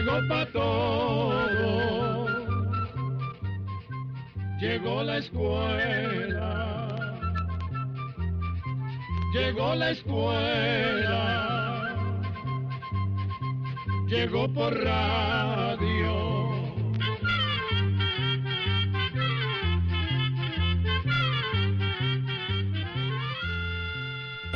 llegó para todo. Llegó la escuela. Llegó la escuela. Llegó por radio.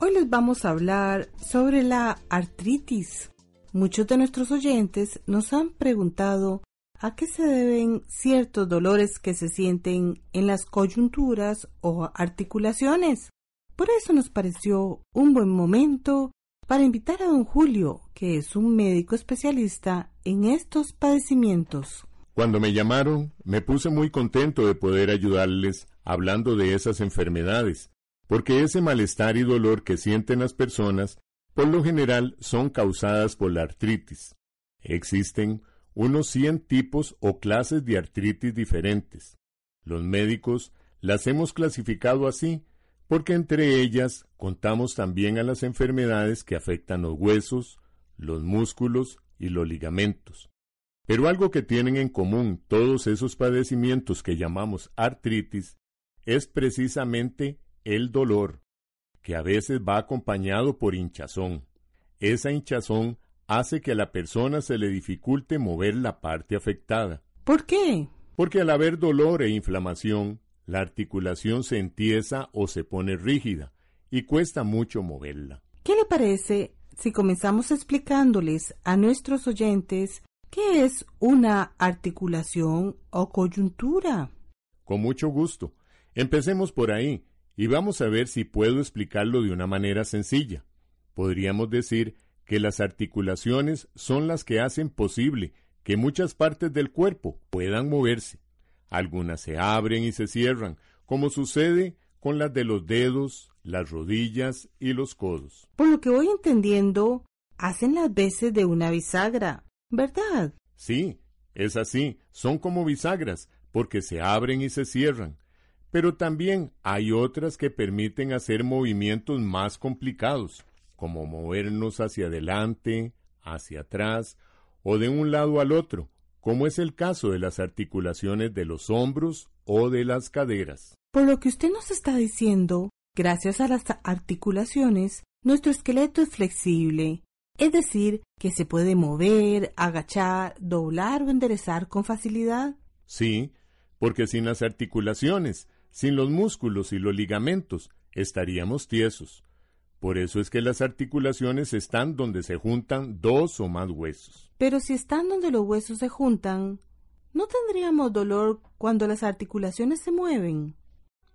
Hoy les vamos a hablar sobre la artritis. Muchos de nuestros oyentes nos han preguntado a qué se deben ciertos dolores que se sienten en las coyunturas o articulaciones. Por eso nos pareció un buen momento para invitar a don Julio, que es un médico especialista en estos padecimientos. Cuando me llamaron, me puse muy contento de poder ayudarles hablando de esas enfermedades porque ese malestar y dolor que sienten las personas por lo general son causadas por la artritis. Existen unos 100 tipos o clases de artritis diferentes. Los médicos las hemos clasificado así porque entre ellas contamos también a las enfermedades que afectan los huesos, los músculos y los ligamentos. Pero algo que tienen en común todos esos padecimientos que llamamos artritis es precisamente el dolor, que a veces va acompañado por hinchazón. Esa hinchazón hace que a la persona se le dificulte mover la parte afectada. ¿Por qué? Porque al haber dolor e inflamación, la articulación se entiesa o se pone rígida y cuesta mucho moverla. ¿Qué le parece si comenzamos explicándoles a nuestros oyentes qué es una articulación o coyuntura? Con mucho gusto. Empecemos por ahí y vamos a ver si puedo explicarlo de una manera sencilla. Podríamos decir que las articulaciones son las que hacen posible que muchas partes del cuerpo puedan moverse. Algunas se abren y se cierran, como sucede con las de los dedos, las rodillas y los codos. Por lo que voy entendiendo, hacen las veces de una bisagra, ¿verdad? Sí, es así, son como bisagras, porque se abren y se cierran, pero también hay otras que permiten hacer movimientos más complicados, como movernos hacia adelante, hacia atrás o de un lado al otro, como es el caso de las articulaciones de los hombros o de las caderas. Por lo que usted nos está diciendo, gracias a las articulaciones, nuestro esqueleto es flexible, es decir, que se puede mover, agachar, doblar o enderezar con facilidad. Sí, porque sin las articulaciones sin los músculos y los ligamentos estaríamos tiesos. Por eso es que las articulaciones están donde se juntan dos o más huesos. Pero si están donde los huesos se juntan, ¿no tendríamos dolor cuando las articulaciones se mueven?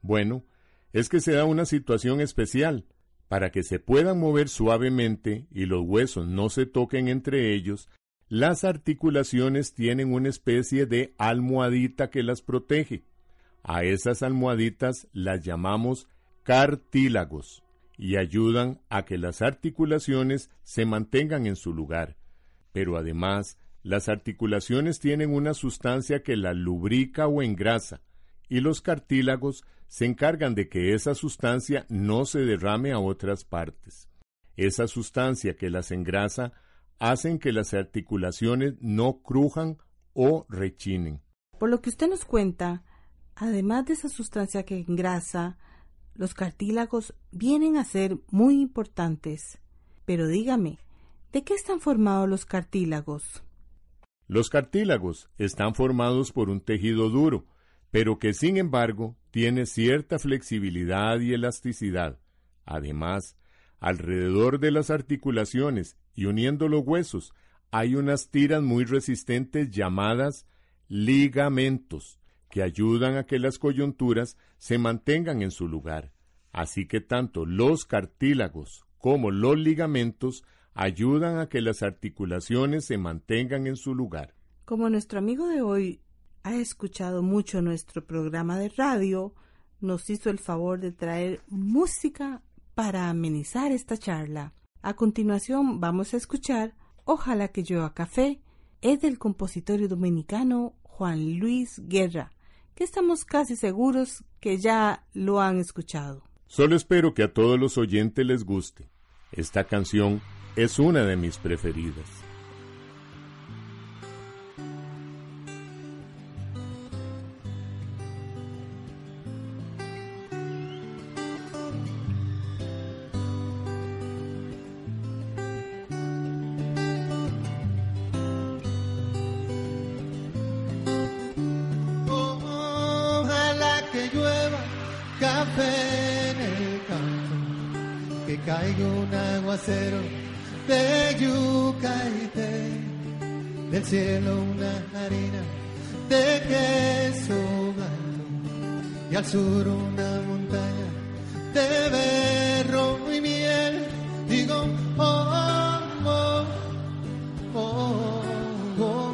Bueno, es que se da una situación especial. Para que se puedan mover suavemente y los huesos no se toquen entre ellos, las articulaciones tienen una especie de almohadita que las protege. A esas almohaditas las llamamos cartílagos y ayudan a que las articulaciones se mantengan en su lugar. Pero además, las articulaciones tienen una sustancia que las lubrica o engrasa, y los cartílagos se encargan de que esa sustancia no se derrame a otras partes. Esa sustancia que las engrasa hacen que las articulaciones no crujan o rechinen. Por lo que usted nos cuenta, Además de esa sustancia que engrasa, los cartílagos vienen a ser muy importantes. Pero dígame, ¿de qué están formados los cartílagos? Los cartílagos están formados por un tejido duro, pero que sin embargo tiene cierta flexibilidad y elasticidad. Además, alrededor de las articulaciones y uniendo los huesos hay unas tiras muy resistentes llamadas ligamentos, que ayudan a que las coyunturas se mantengan en su lugar. Así que tanto los cartílagos como los ligamentos ayudan a que las articulaciones se mantengan en su lugar. Como nuestro amigo de hoy ha escuchado mucho nuestro programa de radio, nos hizo el favor de traer música para amenizar esta charla. A continuación vamos a escuchar Ojalá que llueva café, es del compositor dominicano Juan Luis Guerra, que estamos casi seguros que ya lo han escuchado. Solo espero que a todos los oyentes les guste. Esta canción es una de mis preferidas. Caiga un aguacero de yuca y té, del cielo una harina de queso blanco y al sur una montaña de berro y miel. Digo, oh, oh, oh, oh,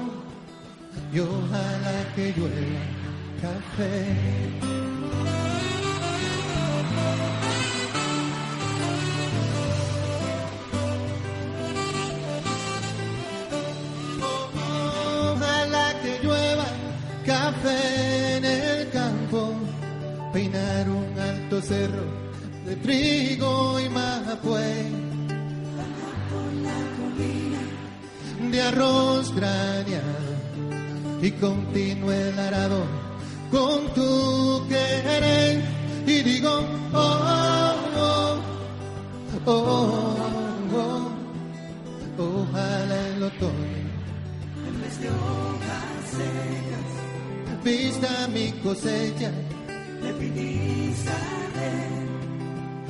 y ojalá que llueva café. En el campo, peinar un alto cerro de trigo y mapuey. De arroz graneado y continúe el arado con tu querer y digo oh oh oh, oh, oh, ojalá el otoño en vez de hojas secas vista mi cosecha, le pedí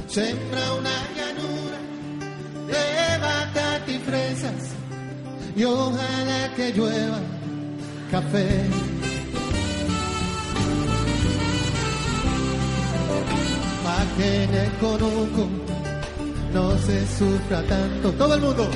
Sembra una llanura de batata y fresas y ojalá que llueva café. Pa' que en el conuco no se sufra tanto. Todo el mundo.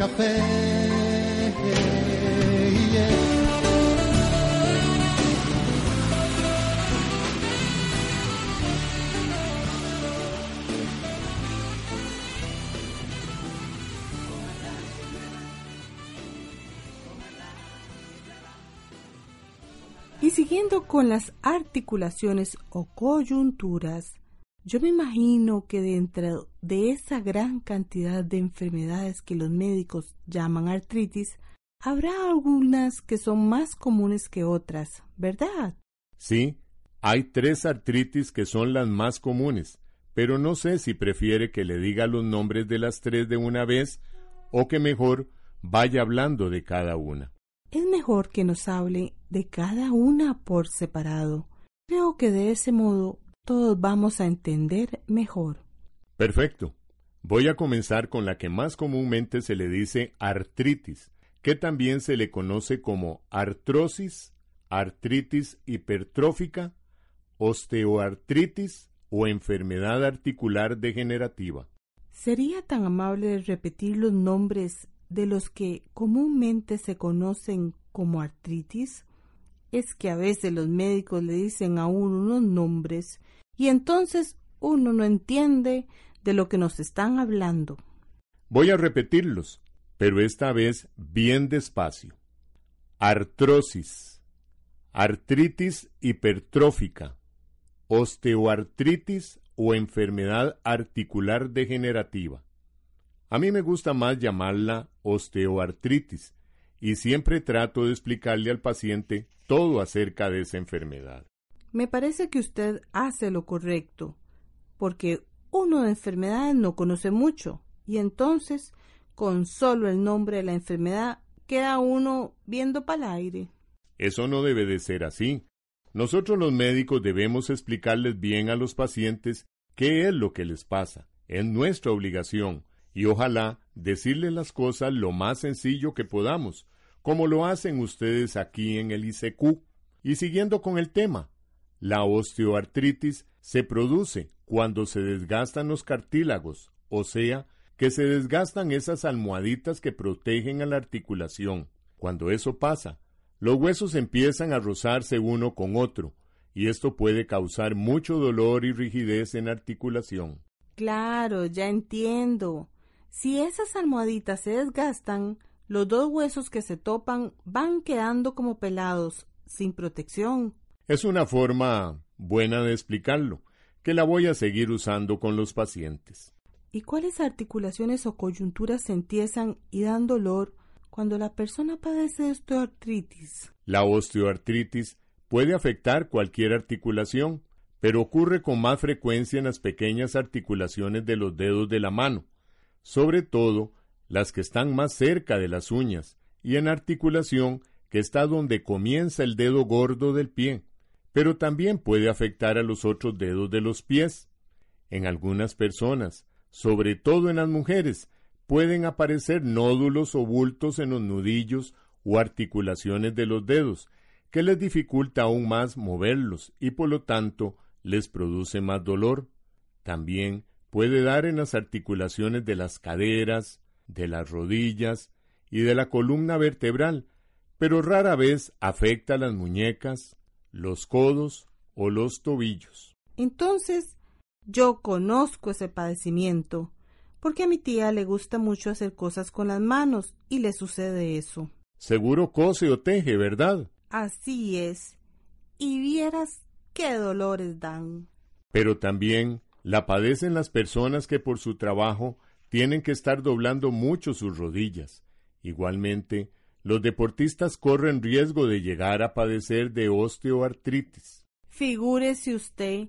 Café. siguiendo con las articulaciones o coyunturas, yo me imagino que dentro de esa gran cantidad de enfermedades que los médicos llaman artritis, habrá algunas que son más comunes que otras, ¿verdad? Sí, hay tres artritis que son las más comunes, pero no sé si prefiere que le diga los nombres de las tres de una vez o que mejor vaya hablando de cada una es mejor que nos hable de cada una por separado. Creo que de ese modo todos vamos a entender mejor. Perfecto. Voy a comenzar con la que más comúnmente se le dice artritis, que también se le conoce como artrosis, artritis hipertrófica, osteoartritis o enfermedad articular degenerativa. ¿Sería tan amable repetir los nombres de los que comúnmente se conocen como artritis es que a veces los médicos le dicen a uno unos nombres y entonces uno no entiende de lo que nos están hablando. Voy a repetirlos, pero esta vez bien despacio. Artrosis, artritis hipertrófica, osteoartritis o enfermedad articular degenerativa. A mí me gusta más llamarla osteoartritis y siempre trato de explicarle al paciente todo acerca de esa enfermedad. Me parece que usted hace lo correcto, porque uno de enfermedades no conoce mucho y entonces con solo el nombre de la enfermedad queda uno viendo para el aire. Eso no debe de ser así. Nosotros los médicos debemos explicarles bien a los pacientes qué es lo que les pasa. Es nuestra obligación y ojalá decirles las cosas lo más sencillo que podamos, como lo hacen ustedes aquí en el ICQ. Y siguiendo con el tema, la osteoartritis se produce cuando se desgastan los cartílagos, o sea, que se desgastan esas almohaditas que protegen a la articulación. Cuando eso pasa, los huesos empiezan a rozarse uno con otro, y esto puede causar mucho dolor y rigidez en articulación. Claro, ya entiendo. Si esas almohaditas se desgastan, los dos huesos que se topan van quedando como pelados, sin protección. Es una forma buena de explicarlo, que la voy a seguir usando con los pacientes. ¿Y cuáles articulaciones o coyunturas se entiezan y dan dolor cuando la persona padece osteoartritis? La osteoartritis puede afectar cualquier articulación, pero ocurre con más frecuencia en las pequeñas articulaciones de los dedos de la mano, sobre todo las que están más cerca de las uñas, y en articulación que está donde comienza el dedo gordo del pie, pero también puede afectar a los otros dedos de los pies. En algunas personas, sobre todo en las mujeres, pueden aparecer nódulos o bultos en los nudillos o articulaciones de los dedos, que les dificulta aún más moverlos y por lo tanto les produce más dolor. También puede dar en las articulaciones de las caderas, de las rodillas y de la columna vertebral, pero rara vez afecta a las muñecas, los codos o los tobillos. Entonces, yo conozco ese padecimiento, porque a mi tía le gusta mucho hacer cosas con las manos y le sucede eso. Seguro cose o teje, ¿verdad? Así es. Y vieras qué dolores dan. Pero también la padecen las personas que por su trabajo tienen que estar doblando mucho sus rodillas. Igualmente, los deportistas corren riesgo de llegar a padecer de osteoartritis. Figúrese usted,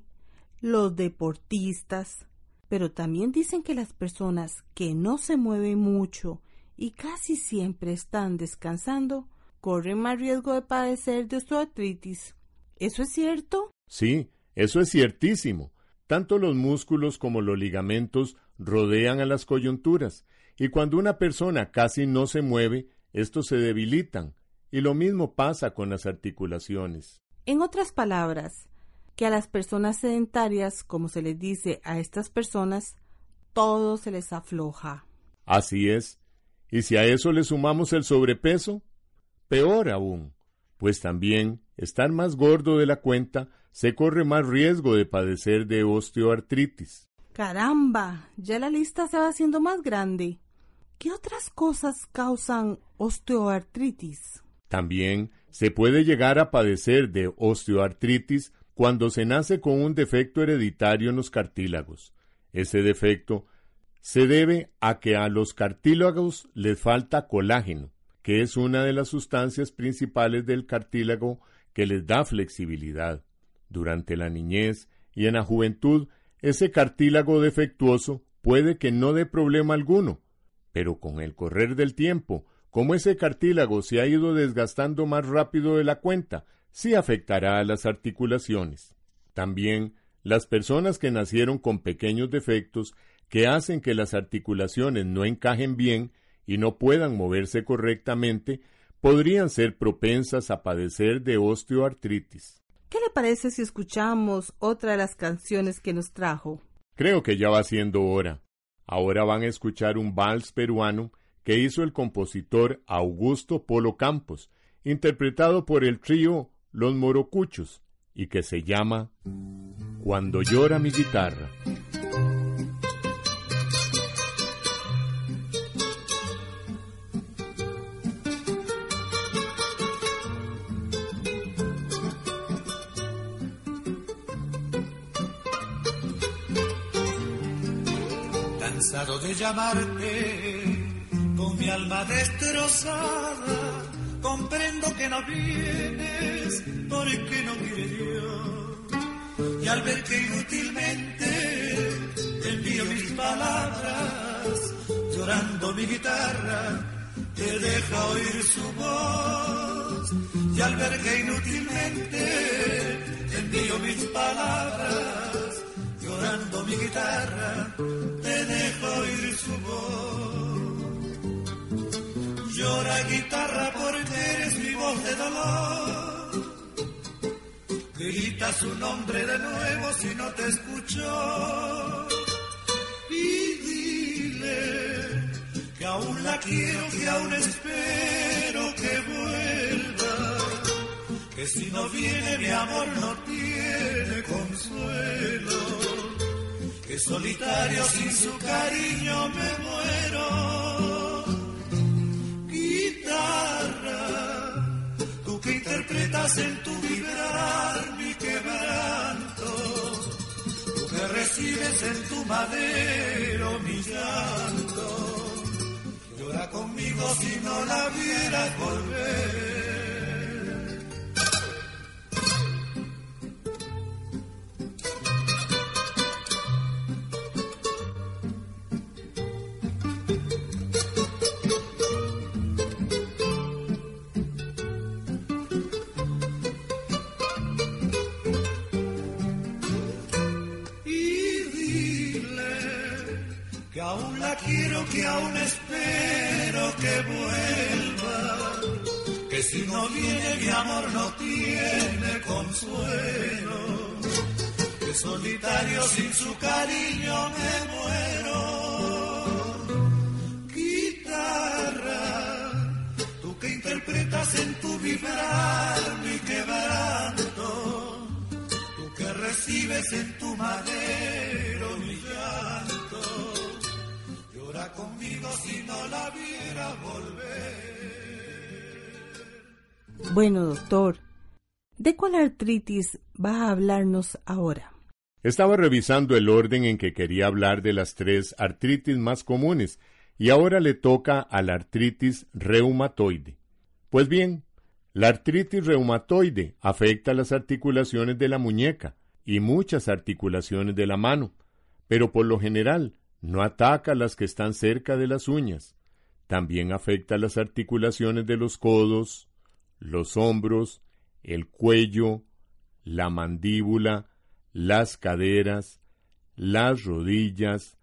los deportistas. Pero también dicen que las personas que no se mueven mucho y casi siempre están descansando corren más riesgo de padecer de osteoartritis. ¿Eso es cierto? Sí, eso es ciertísimo. Tanto los músculos como los ligamentos rodean a las coyunturas, y cuando una persona casi no se mueve, estos se debilitan, y lo mismo pasa con las articulaciones. En otras palabras, que a las personas sedentarias, como se les dice a estas personas, todo se les afloja. Así es. Y si a eso le sumamos el sobrepeso, peor aún, pues también estar más gordo de la cuenta se corre más riesgo de padecer de osteoartritis. Caramba, ya la lista se va haciendo más grande. ¿Qué otras cosas causan osteoartritis? También se puede llegar a padecer de osteoartritis cuando se nace con un defecto hereditario en los cartílagos. Ese defecto se debe a que a los cartílagos les falta colágeno, que es una de las sustancias principales del cartílago que les da flexibilidad. Durante la niñez y en la juventud, ese cartílago defectuoso puede que no dé problema alguno, pero con el correr del tiempo, como ese cartílago se ha ido desgastando más rápido de la cuenta, sí afectará a las articulaciones. También las personas que nacieron con pequeños defectos que hacen que las articulaciones no encajen bien y no puedan moverse correctamente, podrían ser propensas a padecer de osteoartritis. ¿Qué le parece si escuchamos otra de las canciones que nos trajo? Creo que ya va siendo hora. Ahora van a escuchar un vals peruano que hizo el compositor Augusto Polo Campos, interpretado por el trío Los Morocuchos, y que se llama Cuando llora mi guitarra. Cansado de llamarte con mi alma destrozada. Comprendo que no vienes porque no quiere Dios. Y al ver que inútilmente envío mis palabras, llorando mi guitarra, te deja oír su voz. Y al ver que inútilmente envío mis palabras, llorando mi guitarra, dejo oír su voz. Llora guitarra porque eres mi voz de dolor. Grita su nombre de nuevo si no te escucho. Y dile que aún la quiero, que aún espero que vuelva. Que si no viene mi amor no tiene consuelo. Solitario sin su cariño me muero. Guitarra, tú que interpretas en tu vibrar mi quebranto, tú que recibes en tu madero mi llanto, llora conmigo si no la vieras volver. Que aún la quiero, que aún espero que vuelva, que si no viene mi amor no tiene consuelo, que solitario sin su cariño me muero. Guitarra, tú que interpretas en tu vibrar mi quebranto, tú que recibes en tu madero conmigo si no la viera volver. Bueno, doctor, ¿de cuál artritis va a hablarnos ahora? Estaba revisando el orden en que quería hablar de las tres artritis más comunes y ahora le toca a la artritis reumatoide. Pues bien, la artritis reumatoide afecta las articulaciones de la muñeca y muchas articulaciones de la mano, pero por lo general no ataca las que están cerca de las uñas. También afecta las articulaciones de los codos, los hombros, el cuello, la mandíbula, las caderas, las rodillas,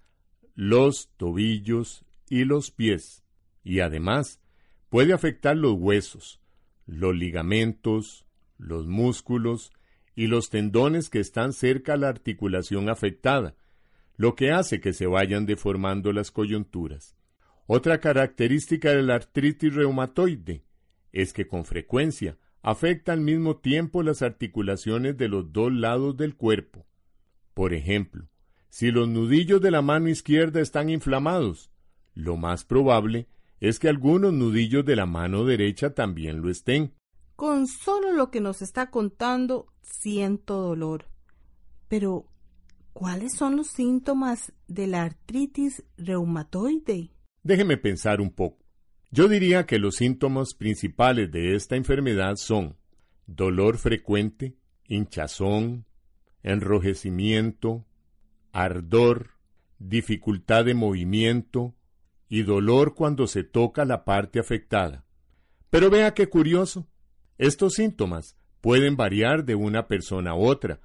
los tobillos y los pies. Y además puede afectar los huesos, los ligamentos, los músculos y los tendones que están cerca a la articulación afectada, lo que hace que se vayan deformando las coyunturas. Otra característica de la artritis reumatoide es que con frecuencia afecta al mismo tiempo las articulaciones de los dos lados del cuerpo. Por ejemplo, si los nudillos de la mano izquierda están inflamados, lo más probable es que algunos nudillos de la mano derecha también lo estén. Con solo lo que nos está contando, siento dolor. Pero, ¿cuáles son los síntomas de la artritis reumatoide? Déjeme pensar un poco. Yo diría que los síntomas principales de esta enfermedad son dolor frecuente, hinchazón, enrojecimiento, ardor, dificultad de movimiento y dolor cuando se toca la parte afectada. Pero vea qué curioso. Estos síntomas pueden variar de una persona a otra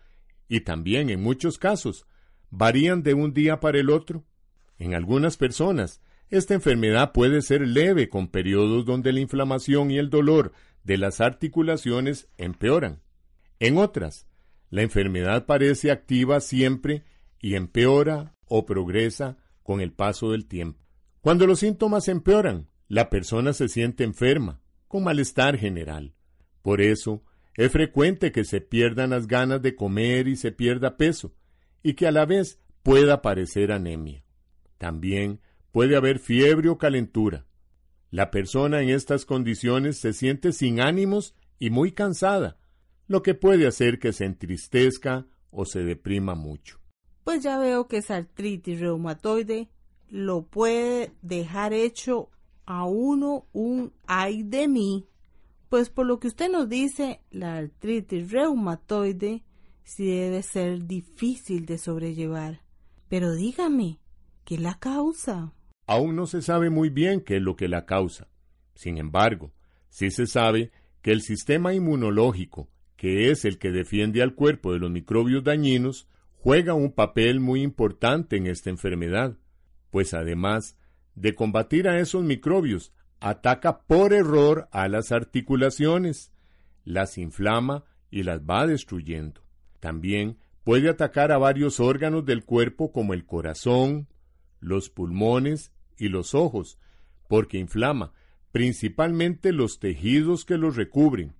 y también en muchos casos varían de un día para el otro. En algunas personas esta enfermedad puede ser leve con periodos donde la inflamación y el dolor de las articulaciones empeoran. En otras, la enfermedad parece activa siempre y empeora o progresa con el paso del tiempo. Cuando los síntomas empeoran, la persona se siente enferma, con malestar general. Por eso, es frecuente que se pierdan las ganas de comer y se pierda peso, y que a la vez pueda aparecer anemia. También puede haber fiebre o calentura. La persona en estas condiciones se siente sin ánimos y muy cansada, lo que puede hacer que se entristezca o se deprima mucho. Pues ya veo que esa artritis reumatoide lo puede dejar hecho a uno un ay de mí. Pues por lo que usted nos dice, la artritis reumatoide sí debe ser difícil de sobrellevar. Pero dígame, ¿qué la causa? Aún no se sabe muy bien qué es lo que la causa. Sin embargo, sí se sabe que el sistema inmunológico, que es el que defiende al cuerpo de los microbios dañinos, juega un papel muy importante en esta enfermedad, pues además de combatir a esos microbios, ataca por error a las articulaciones, las inflama y las va destruyendo. También puede atacar a varios órganos del cuerpo como el corazón, los pulmones y los ojos, porque inflama principalmente los tejidos que los recubren,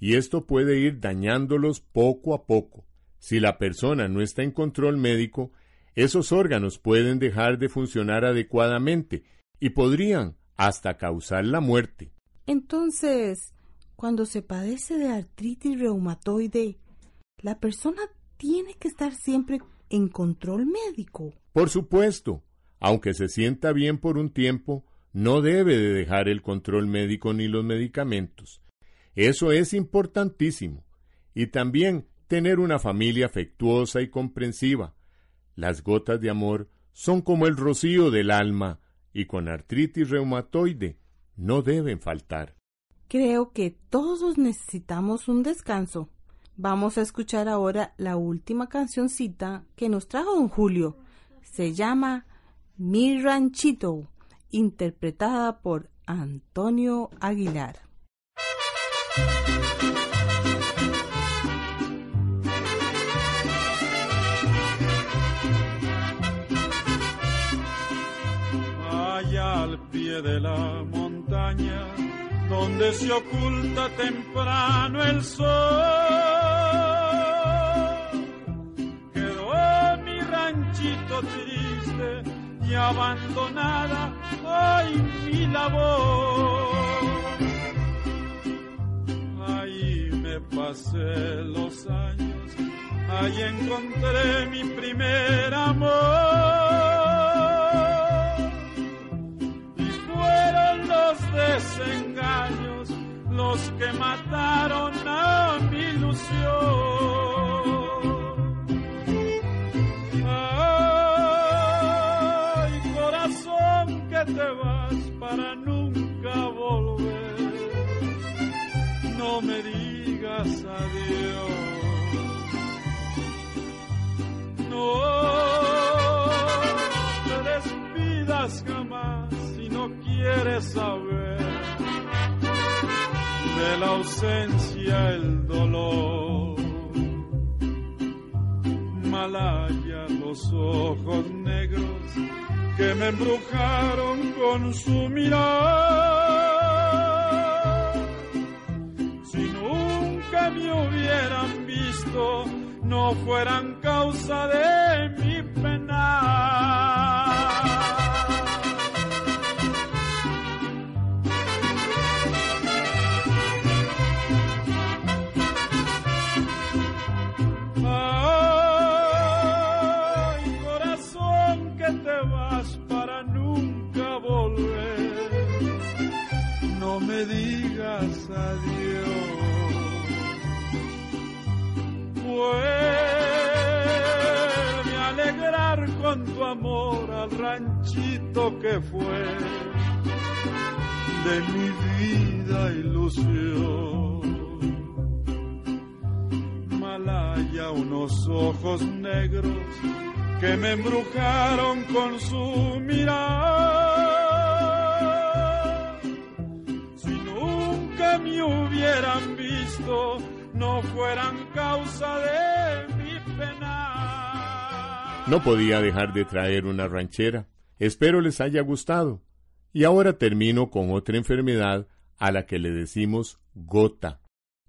y esto puede ir dañándolos poco a poco. Si la persona no está en control médico, esos órganos pueden dejar de funcionar adecuadamente y podrían hasta causar la muerte. Entonces, cuando se padece de artritis reumatoide, la persona tiene que estar siempre en control médico. Por supuesto, aunque se sienta bien por un tiempo, no debe de dejar el control médico ni los medicamentos. Eso es importantísimo. Y también tener una familia afectuosa y comprensiva. Las gotas de amor son como el rocío del alma y con artritis reumatoide no deben faltar. Creo que todos necesitamos un descanso. Vamos a escuchar ahora la última cancioncita que nos trajo don Julio. Se llama Mi Ranchito interpretada por Antonio Aguilar. Pie de la montaña, donde se oculta temprano el sol, quedó mi ranchito triste y abandonada ay mi labor. Ahí me pasé los años, ahí encontré mi primer amor. Desengaños los que mataron a mi ilusión. te vas para nunca volver. No me digas adiós. No te despidas jamás si no quieres saber la ausencia el dolor. Malaya los ojos negros que me embrujaron con su mirar. Si nunca me hubieran visto, no fueran causa de mi pena. Amor al ranchito que fue de mi vida ilusión. Malaya unos ojos negros que me embrujaron con su mirar. Si nunca me hubieran visto, no fueran causa de. No podía dejar de traer una ranchera. Espero les haya gustado. Y ahora termino con otra enfermedad a la que le decimos gota.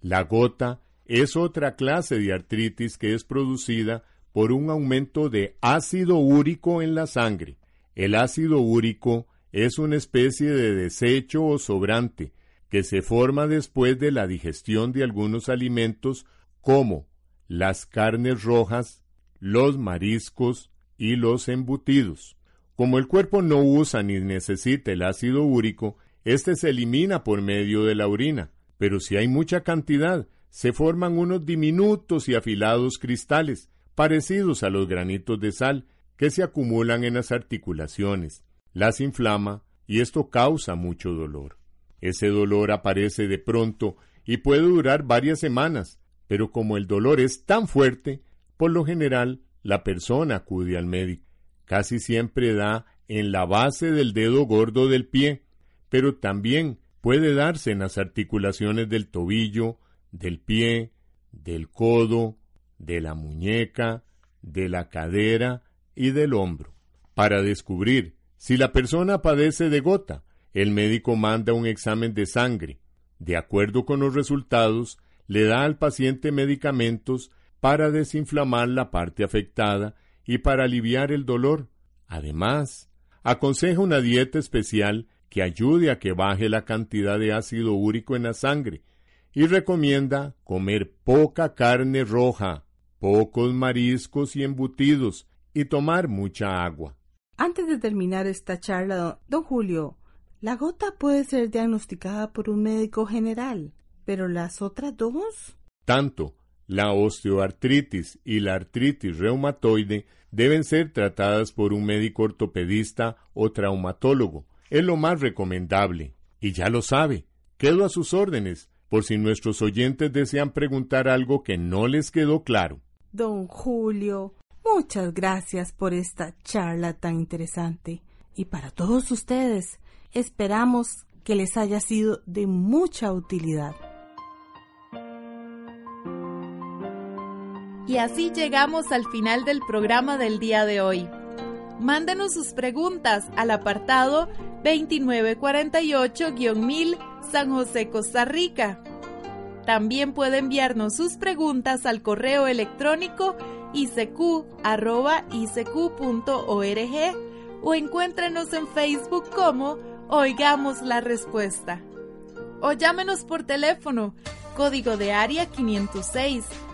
La gota es otra clase de artritis que es producida por un aumento de ácido úrico en la sangre. El ácido úrico es una especie de desecho o sobrante que se forma después de la digestión de algunos alimentos como las carnes rojas, los mariscos y los embutidos. Como el cuerpo no usa ni necesita el ácido úrico, este se elimina por medio de la orina, pero si hay mucha cantidad, se forman unos diminutos y afilados cristales, parecidos a los granitos de sal, que se acumulan en las articulaciones, las inflama y esto causa mucho dolor. Ese dolor aparece de pronto y puede durar varias semanas, pero como el dolor es tan fuerte, por lo general la persona acude al médico. Casi siempre da en la base del dedo gordo del pie, pero también puede darse en las articulaciones del tobillo, del pie, del codo, de la muñeca, de la cadera y del hombro. Para descubrir si la persona padece de gota, el médico manda un examen de sangre. De acuerdo con los resultados, le da al paciente medicamentos para desinflamar la parte afectada y para aliviar el dolor. Además, aconseja una dieta especial que ayude a que baje la cantidad de ácido úrico en la sangre y recomienda comer poca carne roja, pocos mariscos y embutidos y tomar mucha agua. Antes de terminar esta charla, don Julio, la gota puede ser diagnosticada por un médico general, pero las otras dos? Tanto la osteoartritis y la artritis reumatoide deben ser tratadas por un médico ortopedista o traumatólogo, es lo más recomendable. Y ya lo sabe. Quedo a sus órdenes, por si nuestros oyentes desean preguntar algo que no les quedó claro. Don Julio, muchas gracias por esta charla tan interesante. Y para todos ustedes, esperamos que les haya sido de mucha utilidad. Y así llegamos al final del programa del día de hoy. Mándenos sus preguntas al apartado 2948-1000 San José, Costa Rica. También puede enviarnos sus preguntas al correo electrónico icq.org o encuéntrenos en Facebook como Oigamos la Respuesta. O llámenos por teléfono, código de área 506,